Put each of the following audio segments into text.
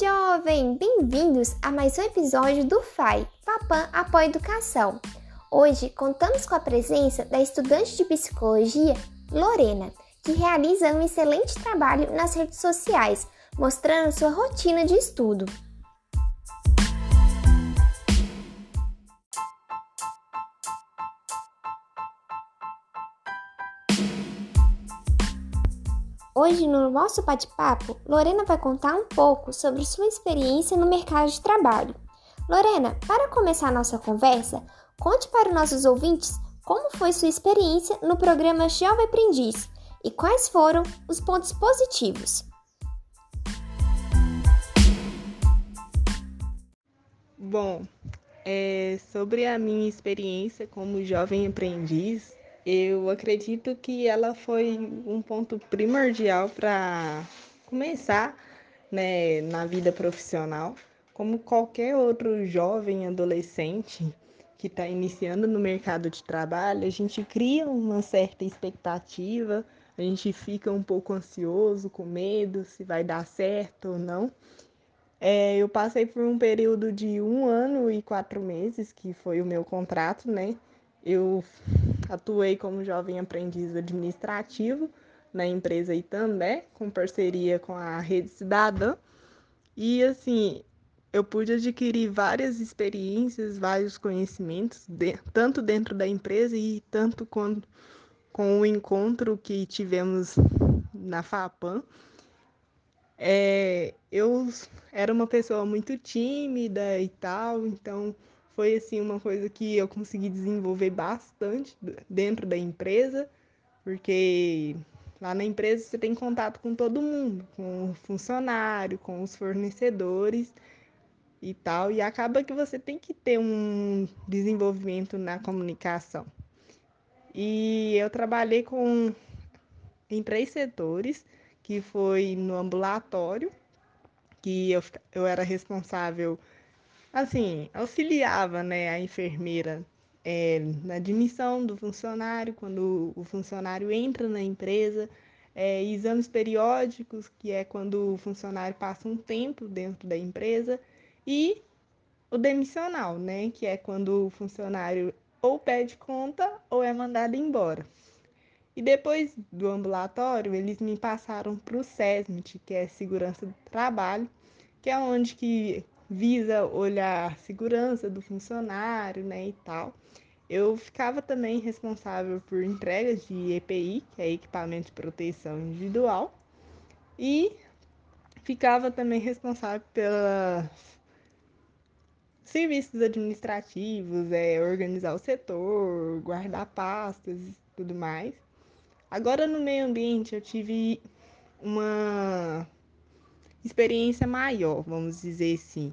jovem! Bem-vindos a mais um episódio do FAI, Papan Apoia Educação. Hoje contamos com a presença da estudante de psicologia, Lorena, que realiza um excelente trabalho nas redes sociais, mostrando sua rotina de estudo. Hoje, no nosso bate-papo, Lorena vai contar um pouco sobre sua experiência no mercado de trabalho. Lorena, para começar a nossa conversa, conte para nossos ouvintes como foi sua experiência no programa Jovem Aprendiz e quais foram os pontos positivos. Bom, é, sobre a minha experiência como jovem aprendiz, eu acredito que ela foi um ponto primordial para começar né, na vida profissional, como qualquer outro jovem adolescente que está iniciando no mercado de trabalho, a gente cria uma certa expectativa, a gente fica um pouco ansioso, com medo se vai dar certo ou não. É, eu passei por um período de um ano e quatro meses, que foi o meu contrato, né? Eu atuei como jovem aprendiz administrativo na empresa Itambé, com parceria com a Rede Cidadã. E assim, eu pude adquirir várias experiências, vários conhecimentos, de, tanto dentro da empresa e tanto com, com o encontro que tivemos na FAPAM. É, eu era uma pessoa muito tímida e tal, então foi assim uma coisa que eu consegui desenvolver bastante dentro da empresa, porque lá na empresa você tem contato com todo mundo, com o funcionário, com os fornecedores e tal, e acaba que você tem que ter um desenvolvimento na comunicação. E eu trabalhei com em três setores, que foi no ambulatório, que eu, eu era responsável assim, auxiliava né, a enfermeira é, na admissão do funcionário, quando o funcionário entra na empresa, é, exames periódicos, que é quando o funcionário passa um tempo dentro da empresa, e o demissional, né, que é quando o funcionário ou pede conta ou é mandado embora. E depois do ambulatório, eles me passaram para o SESMIT, que é Segurança do Trabalho, que é onde que visa olhar segurança do funcionário, né, e tal. Eu ficava também responsável por entregas de EPI, que é equipamento de proteção individual, e ficava também responsável pelos serviços administrativos, é, organizar o setor, guardar pastas e tudo mais. Agora no meio ambiente eu tive uma experiência maior, vamos dizer assim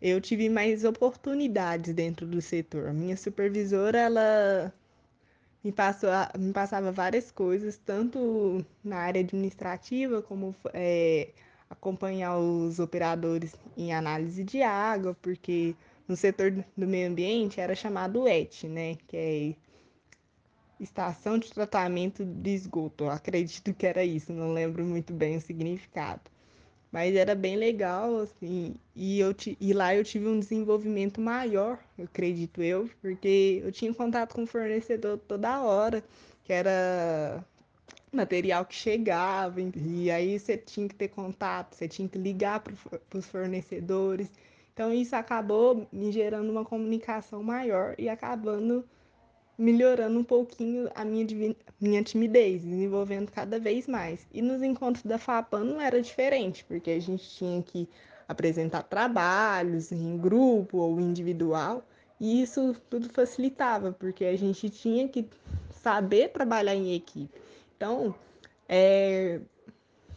eu tive mais oportunidades dentro do setor. Minha supervisora, ela me, passou, me passava várias coisas, tanto na área administrativa, como é, acompanhar os operadores em análise de água, porque no setor do meio ambiente era chamado ET, né? Que é Estação de Tratamento de Esgoto. Eu acredito que era isso, não lembro muito bem o significado. Mas era bem legal, assim, e, eu e lá eu tive um desenvolvimento maior, eu acredito eu, porque eu tinha contato com o fornecedor toda hora, que era material que chegava, e aí você tinha que ter contato, você tinha que ligar para os fornecedores. Então isso acabou me gerando uma comunicação maior e acabando melhorando um pouquinho a minha, minha timidez, desenvolvendo cada vez mais. E nos encontros da FAPAN não era diferente, porque a gente tinha que apresentar trabalhos em grupo ou individual, e isso tudo facilitava, porque a gente tinha que saber trabalhar em equipe. Então, é,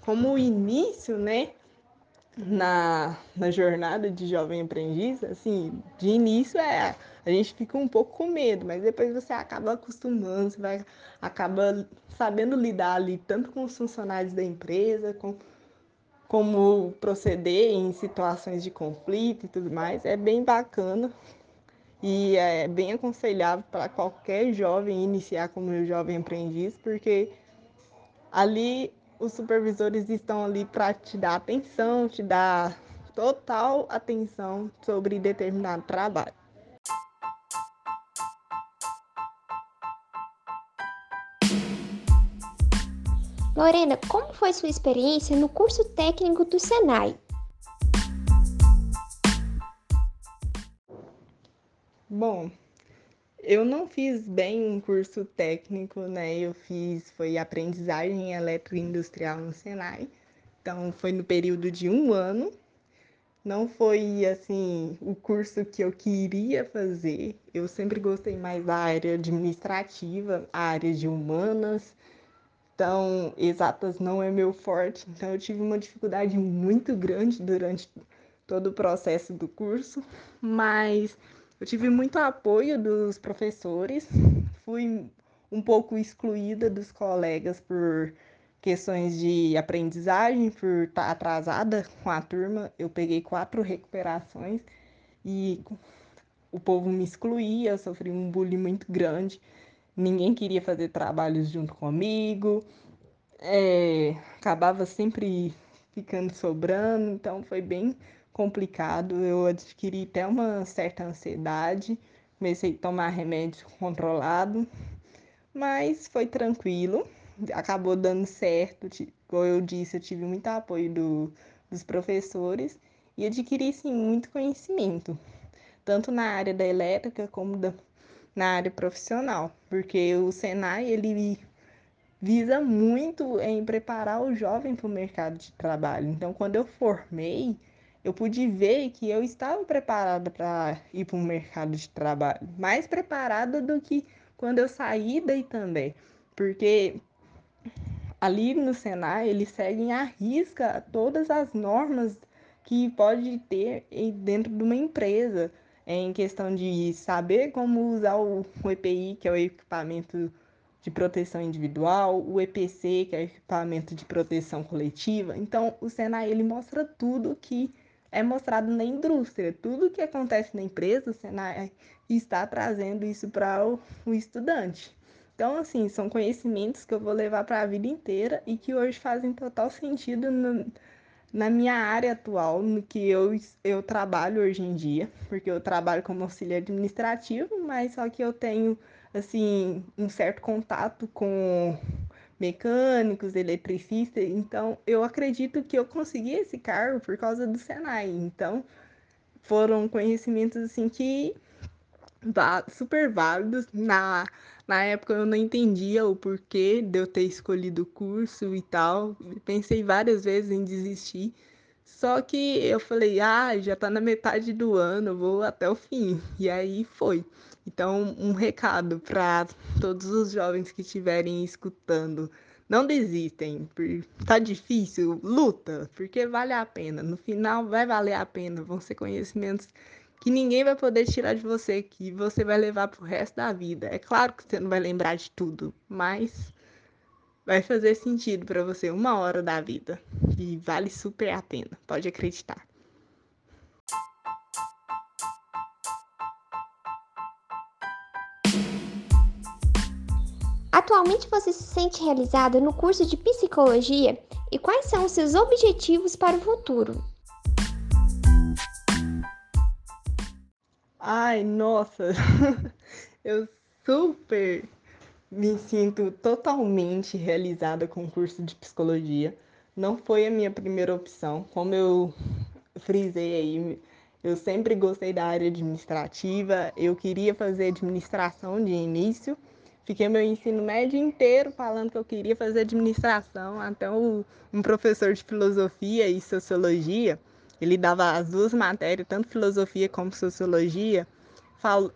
como início, né, na, na jornada de jovem aprendiz, assim, de início é a gente fica um pouco com medo, mas depois você acaba acostumando, você vai acaba sabendo lidar ali tanto com os funcionários da empresa, com como proceder em situações de conflito e tudo mais. É bem bacana e é bem aconselhável para qualquer jovem iniciar como jovem aprendiz, porque ali os supervisores estão ali para te dar atenção, te dar total atenção sobre determinado trabalho. Lorena, como foi sua experiência no curso técnico do Senai? Bom, eu não fiz bem um curso técnico, né? Eu fiz foi aprendizagem elétrica industrial no Senai. Então foi no período de um ano. Não foi assim o curso que eu queria fazer. Eu sempre gostei mais da área administrativa, a área de humanas. Então, exatas não é meu forte. Então, eu tive uma dificuldade muito grande durante todo o processo do curso, mas eu tive muito apoio dos professores. Fui um pouco excluída dos colegas por questões de aprendizagem, por estar atrasada com a turma. Eu peguei quatro recuperações e o povo me excluía, eu sofri um bullying muito grande ninguém queria fazer trabalhos junto comigo, é, acabava sempre ficando sobrando, então foi bem complicado. Eu adquiri até uma certa ansiedade, comecei a tomar remédio controlado, mas foi tranquilo, acabou dando certo. Como eu disse, eu tive muito apoio do, dos professores e adquiri sim muito conhecimento, tanto na área da elétrica como da na área profissional, porque o Senai ele visa muito em preparar o jovem para o mercado de trabalho. Então, quando eu formei, eu pude ver que eu estava preparada para ir para o mercado de trabalho, mais preparada do que quando eu saí daí também, porque ali no Senai eles seguem à risca todas as normas que pode ter dentro de uma empresa em questão de saber como usar o, EPI, que é o equipamento de proteção individual, o EPC, que é o equipamento de proteção coletiva. Então, o Senai ele mostra tudo que é mostrado na indústria, tudo que acontece na empresa, o Senai está trazendo isso para o, o estudante. Então, assim, são conhecimentos que eu vou levar para a vida inteira e que hoje fazem total sentido no, na minha área atual, no que eu, eu trabalho hoje em dia, porque eu trabalho como auxiliar administrativo, mas só que eu tenho assim um certo contato com mecânicos, eletricistas, então eu acredito que eu consegui esse cargo por causa do Senai. Então, foram conhecimentos assim que super válidos na na época eu não entendia o porquê de eu ter escolhido o curso e tal. Pensei várias vezes em desistir. Só que eu falei, ah, já tá na metade do ano, vou até o fim. E aí foi. Então, um recado para todos os jovens que estiverem escutando. Não desistem, tá difícil, luta, porque vale a pena. No final vai valer a pena, vão ser conhecimentos que ninguém vai poder tirar de você, que você vai levar pro resto da vida. É claro que você não vai lembrar de tudo, mas vai fazer sentido para você uma hora da vida e vale super a pena, pode acreditar. Atualmente você se sente realizada no curso de psicologia e quais são os seus objetivos para o futuro? Ai, nossa, eu super me sinto totalmente realizada com o curso de psicologia. Não foi a minha primeira opção, como eu frisei aí, eu sempre gostei da área administrativa, eu queria fazer administração de início. Fiquei meu ensino médio inteiro falando que eu queria fazer administração, até um professor de filosofia e sociologia ele dava as duas matérias, tanto filosofia como sociologia,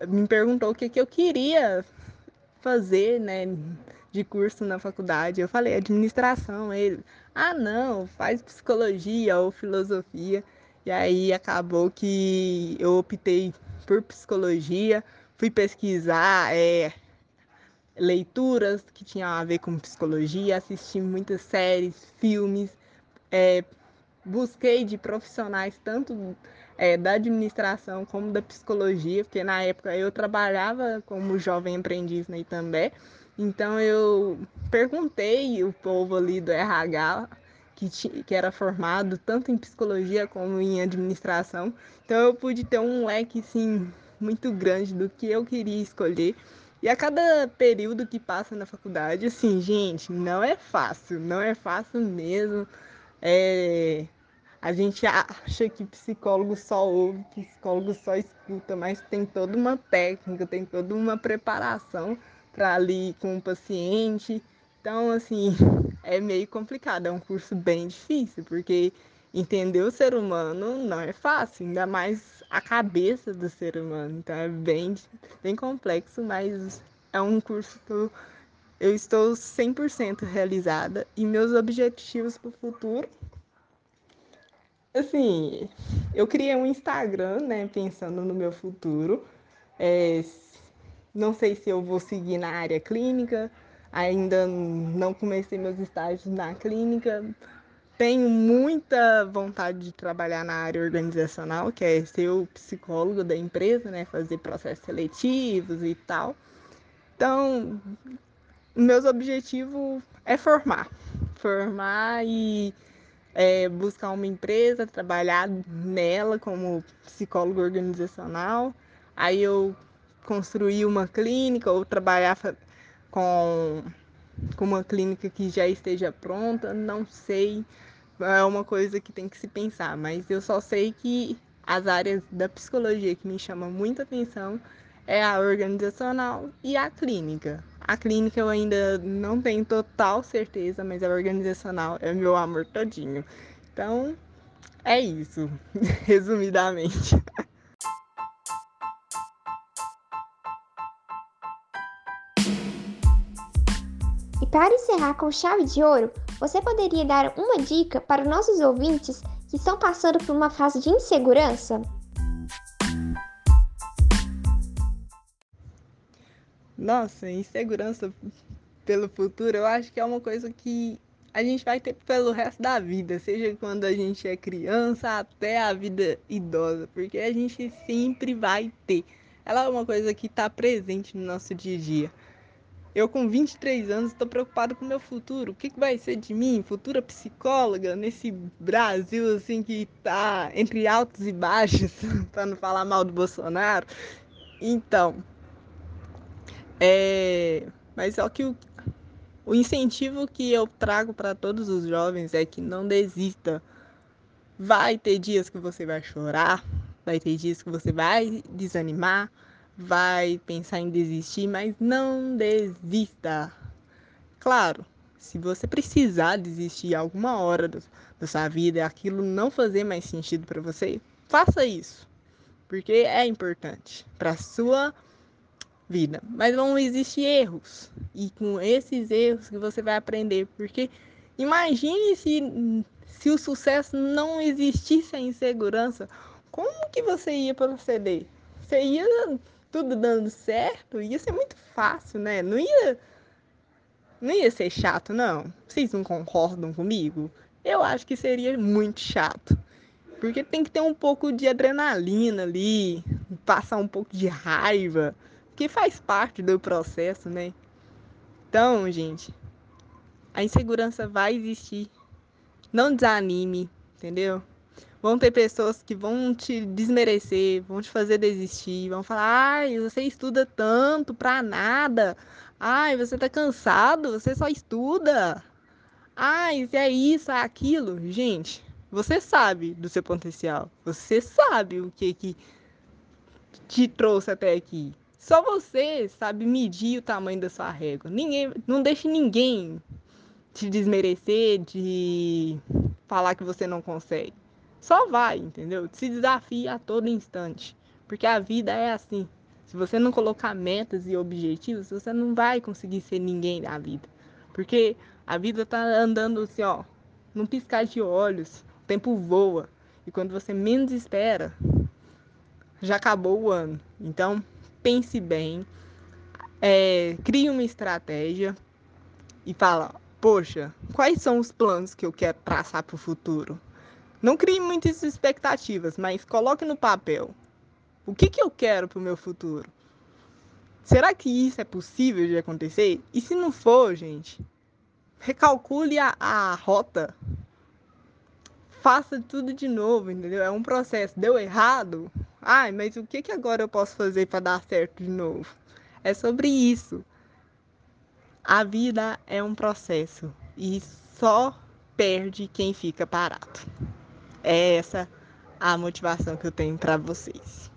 me perguntou o que, que eu queria fazer, né, de curso na faculdade. Eu falei administração. Ele, ah, não, faz psicologia ou filosofia. E aí acabou que eu optei por psicologia, fui pesquisar é, leituras que tinham a ver com psicologia, assisti muitas séries, filmes, é, busquei de profissionais tanto é, da administração como da psicologia, porque na época eu trabalhava como jovem aprendiz na Itambé, então eu perguntei o povo ali do RH que, que era formado tanto em psicologia como em administração. Então eu pude ter um leque assim muito grande do que eu queria escolher. E a cada período que passa na faculdade, assim, gente, não é fácil, não é fácil mesmo. É... A gente acha que psicólogo só ouve, psicólogo só escuta, mas tem toda uma técnica, tem toda uma preparação para ali com o paciente. Então, assim, é meio complicado, é um curso bem difícil, porque entender o ser humano não é fácil, ainda mais a cabeça do ser humano. Então é bem, bem complexo, mas é um curso que eu, eu estou 100% realizada e meus objetivos para o futuro. Assim, eu criei um Instagram, né, pensando no meu futuro. É, não sei se eu vou seguir na área clínica, ainda não comecei meus estágios na clínica. Tenho muita vontade de trabalhar na área organizacional, que é ser o psicólogo da empresa, né? Fazer processos seletivos e tal. Então, meus objetivos é formar. Formar e é, buscar uma empresa, trabalhar nela como psicólogo organizacional. Aí eu construir uma clínica ou trabalhar com, com uma clínica que já esteja pronta, não sei. É uma coisa que tem que se pensar, mas eu só sei que as áreas da psicologia que me chamam muita atenção é a organizacional e a clínica. A clínica eu ainda não tenho total certeza, mas a organizacional é meu amor todinho. Então, é isso, resumidamente. Para encerrar com chave de ouro, você poderia dar uma dica para os nossos ouvintes que estão passando por uma fase de insegurança? Nossa, insegurança pelo futuro, eu acho que é uma coisa que a gente vai ter pelo resto da vida, seja quando a gente é criança até a vida idosa, porque a gente sempre vai ter. Ela é uma coisa que está presente no nosso dia a dia. Eu, com 23 anos, estou preocupado com o meu futuro. O que, que vai ser de mim, futura psicóloga, nesse Brasil assim que tá entre altos e baixos, para não falar mal do Bolsonaro? Então, é. Mas só que o, o incentivo que eu trago para todos os jovens é que não desista. Vai ter dias que você vai chorar, vai ter dias que você vai desanimar, vai pensar em desistir, mas não desista. Claro, se você precisar desistir alguma hora do, da sua vida e aquilo não fazer mais sentido para você, faça isso. Porque é importante para sua vida. Mas vão existir erros. E com esses erros que você vai aprender. Porque imagine se, se o sucesso não existisse a insegurança. Como que você ia proceder? Você ia tudo dando certo, ia ser muito fácil, né? Não ia. Não ia ser chato, não. Vocês não concordam comigo? Eu acho que seria muito chato. Porque tem que ter um pouco de adrenalina ali, passar um pouco de raiva, que faz parte do processo, né? Então, gente, a insegurança vai existir. Não desanime, entendeu? Vão ter pessoas que vão te desmerecer, vão te fazer desistir, vão falar: ai, você estuda tanto pra nada. Ai, você tá cansado, você só estuda. Ai, é isso, é aquilo. Gente, você sabe do seu potencial. Você sabe o que que te trouxe até aqui. Só você sabe medir o tamanho da sua régua. Ninguém, não deixe ninguém te desmerecer, de falar que você não consegue. Só vai, entendeu? Se desafia a todo instante. Porque a vida é assim. Se você não colocar metas e objetivos, você não vai conseguir ser ninguém na vida. Porque a vida tá andando assim, ó, num piscar de olhos. O tempo voa. E quando você menos espera, já acabou o ano. Então, pense bem. É, crie uma estratégia e fala: Poxa, quais são os planos que eu quero traçar para o futuro? Não crie muitas expectativas, mas coloque no papel. O que, que eu quero para o meu futuro? Será que isso é possível de acontecer? E se não for, gente, recalcule a, a rota. faça tudo de novo, entendeu? É um processo. Deu errado? Ai, mas o que, que agora eu posso fazer para dar certo de novo? É sobre isso. A vida é um processo e só perde quem fica parado. É essa a motivação que eu tenho para vocês.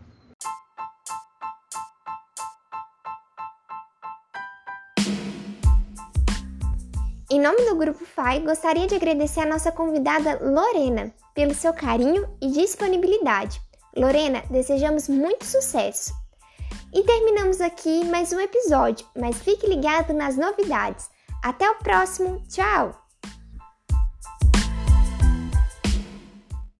Em nome do Grupo FAI, gostaria de agradecer a nossa convidada Lorena pelo seu carinho e disponibilidade. Lorena, desejamos muito sucesso. E terminamos aqui mais um episódio, mas fique ligado nas novidades. Até o próximo, tchau!